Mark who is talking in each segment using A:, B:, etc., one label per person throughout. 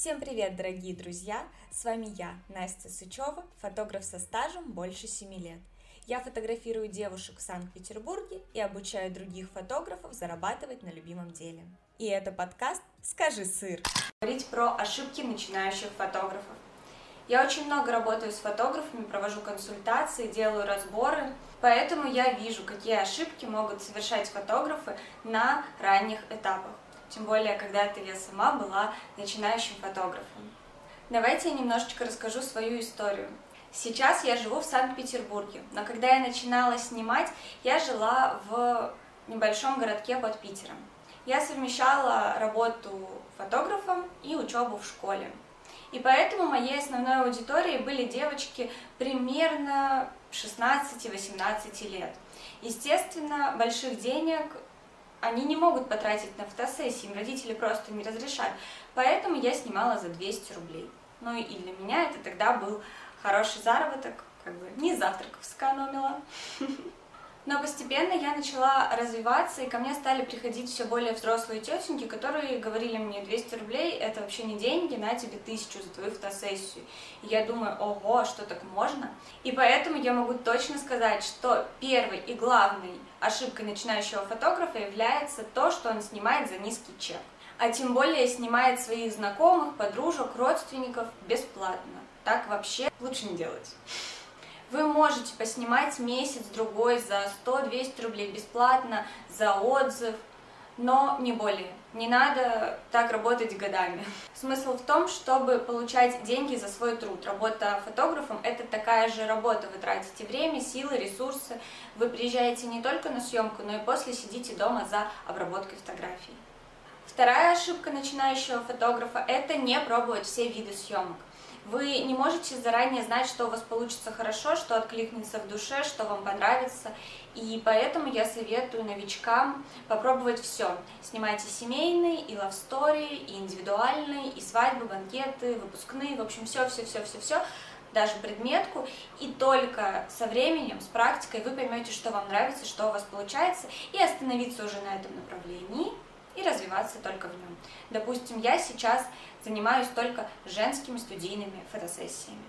A: Всем привет, дорогие друзья! С вами я, Настя Сычева, фотограф со стажем больше 7 лет. Я фотографирую девушек в Санкт-Петербурге и обучаю других фотографов зарабатывать на любимом деле. И это подкаст «Скажи сыр». Говорить про ошибки начинающих фотографов. Я очень много работаю с фотографами, провожу консультации, делаю разборы, поэтому я вижу, какие ошибки могут совершать фотографы на ранних этапах тем более, когда-то я сама была начинающим фотографом. Давайте я немножечко расскажу свою историю. Сейчас я живу в Санкт-Петербурге, но когда я начинала снимать, я жила в небольшом городке под Питером. Я совмещала работу фотографом и учебу в школе. И поэтому моей основной аудиторией были девочки примерно 16-18 лет. Естественно, больших денег они не могут потратить на фотосессии, им родители просто не разрешают. Поэтому я снимала за 200 рублей. Ну и для меня это тогда был хороший заработок, как бы не завтраков сэкономила. Но постепенно я начала развиваться, и ко мне стали приходить все более взрослые тетеньки, которые говорили мне 200 рублей, это вообще не деньги, на тебе тысячу за твою фотосессию. И я думаю, ого, что так можно? И поэтому я могу точно сказать, что первой и главной ошибкой начинающего фотографа является то, что он снимает за низкий чек. А тем более снимает своих знакомых, подружек, родственников бесплатно. Так вообще лучше не делать. Вы можете поснимать месяц-другой за 100-200 рублей бесплатно, за отзыв, но не более. Не надо так работать годами. Смысл в том, чтобы получать деньги за свой труд. Работа фотографом – это такая же работа. Вы тратите время, силы, ресурсы. Вы приезжаете не только на съемку, но и после сидите дома за обработкой фотографий. Вторая ошибка начинающего фотографа – это не пробовать все виды съемок. Вы не можете заранее знать, что у вас получится хорошо, что откликнется в душе, что вам понравится. И поэтому я советую новичкам попробовать все. Снимайте семейные, и лавстори, и индивидуальные, и свадьбы, банкеты, выпускные, в общем, все-все-все-все-все даже предметку, и только со временем, с практикой вы поймете, что вам нравится, что у вас получается, и остановиться уже на этом направлении и развиваться только в нем. Допустим, я сейчас занимаюсь только женскими студийными фотосессиями.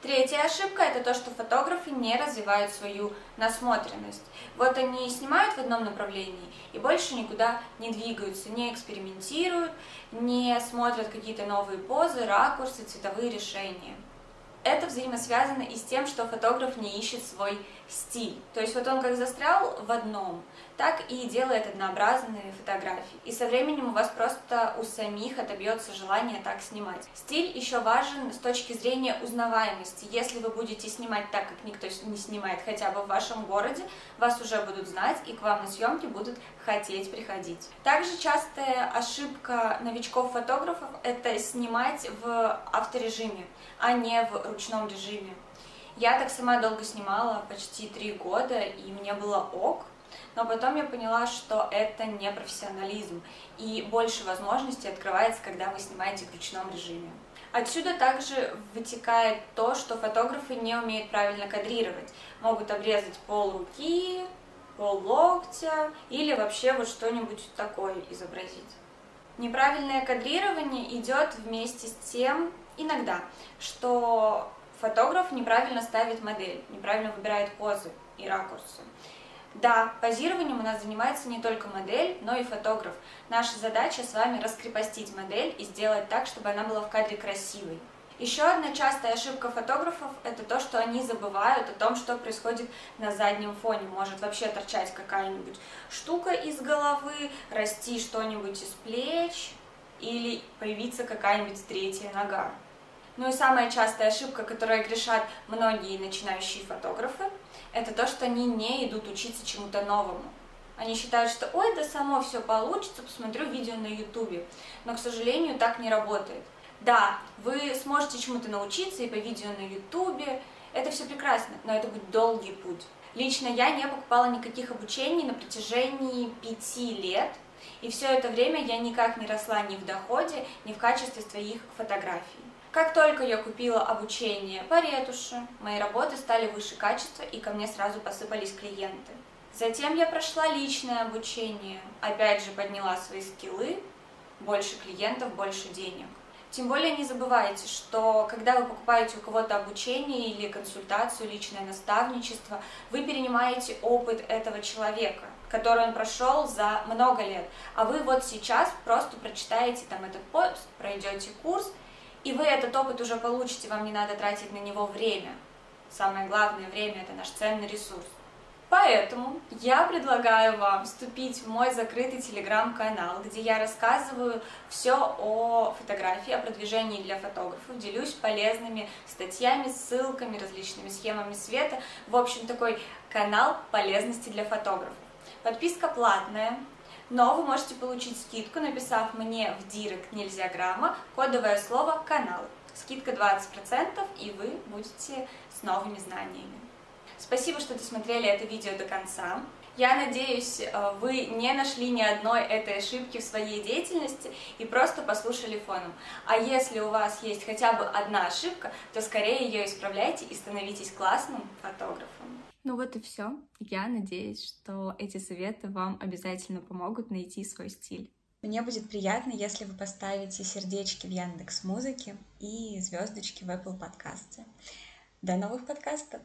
A: Третья ошибка – это то, что фотографы не развивают свою насмотренность. Вот они снимают в одном направлении и больше никуда не двигаются, не экспериментируют, не смотрят какие-то новые позы, ракурсы, цветовые решения это взаимосвязано и с тем, что фотограф не ищет свой стиль. То есть вот он как застрял в одном, так и делает однообразные фотографии. И со временем у вас просто у самих отобьется желание так снимать. Стиль еще важен с точки зрения узнаваемости. Если вы будете снимать так, как никто не снимает хотя бы в вашем городе, вас уже будут знать и к вам на съемки будут хотеть приходить. Также частая ошибка новичков-фотографов – это снимать в авторежиме, а не в ручном режиме. Я так сама долго снимала, почти три года, и мне было ок, но потом я поняла, что это не профессионализм, и больше возможностей открывается, когда вы снимаете в ручном режиме. Отсюда также вытекает то, что фотографы не умеют правильно кадрировать. Могут обрезать пол руки, пол локтя или вообще вот что-нибудь такое изобразить. Неправильное кадрирование идет вместе с тем, иногда, что фотограф неправильно ставит модель, неправильно выбирает позы и ракурсы. Да, позированием у нас занимается не только модель, но и фотограф. Наша задача с вами раскрепостить модель и сделать так, чтобы она была в кадре красивой. Еще одна частая ошибка фотографов – это то, что они забывают о том, что происходит на заднем фоне. Может вообще торчать какая-нибудь штука из головы, расти что-нибудь из плеч или появиться какая-нибудь третья нога. Ну и самая частая ошибка, которая грешат многие начинающие фотографы, это то, что они не идут учиться чему-то новому. Они считают, что ой, да само все получится, посмотрю видео на ютубе. Но, к сожалению, так не работает. Да, вы сможете чему-то научиться и по видео на ютубе, это все прекрасно, но это будет долгий путь. Лично я не покупала никаких обучений на протяжении пяти лет, и все это время я никак не росла ни в доходе, ни в качестве своих фотографий. Как только я купила обучение по ретуши, мои работы стали выше качества и ко мне сразу посыпались клиенты. Затем я прошла личное обучение, опять же подняла свои скиллы, больше клиентов, больше денег. Тем более не забывайте, что когда вы покупаете у кого-то обучение или консультацию, личное наставничество, вы перенимаете опыт этого человека, который он прошел за много лет. А вы вот сейчас просто прочитаете там этот пост, пройдете курс, и вы этот опыт уже получите, вам не надо тратить на него время. Самое главное время – это наш ценный ресурс. Поэтому я предлагаю вам вступить в мой закрытый телеграм-канал, где я рассказываю все о фотографии, о продвижении для фотографов, делюсь полезными статьями, ссылками, различными схемами света. В общем, такой канал полезности для фотографов. Подписка платная, но вы можете получить скидку, написав мне в директ нельзя грамма кодовое слово «канал». Скидка 20%, и вы будете с новыми знаниями. Спасибо, что досмотрели это видео до конца. Я надеюсь, э, вы не нашли ни одной этой ошибки в своей деятельности и просто послушали фоном. А если у вас есть хотя бы одна ошибка, то скорее ее исправляйте и становитесь классным фотографом. Ну вот и все. Я надеюсь, что эти советы вам обязательно помогут найти свой стиль. Мне будет приятно, если вы поставите сердечки в Яндекс Музыке и звездочки в Apple подкасте. До новых подкастов!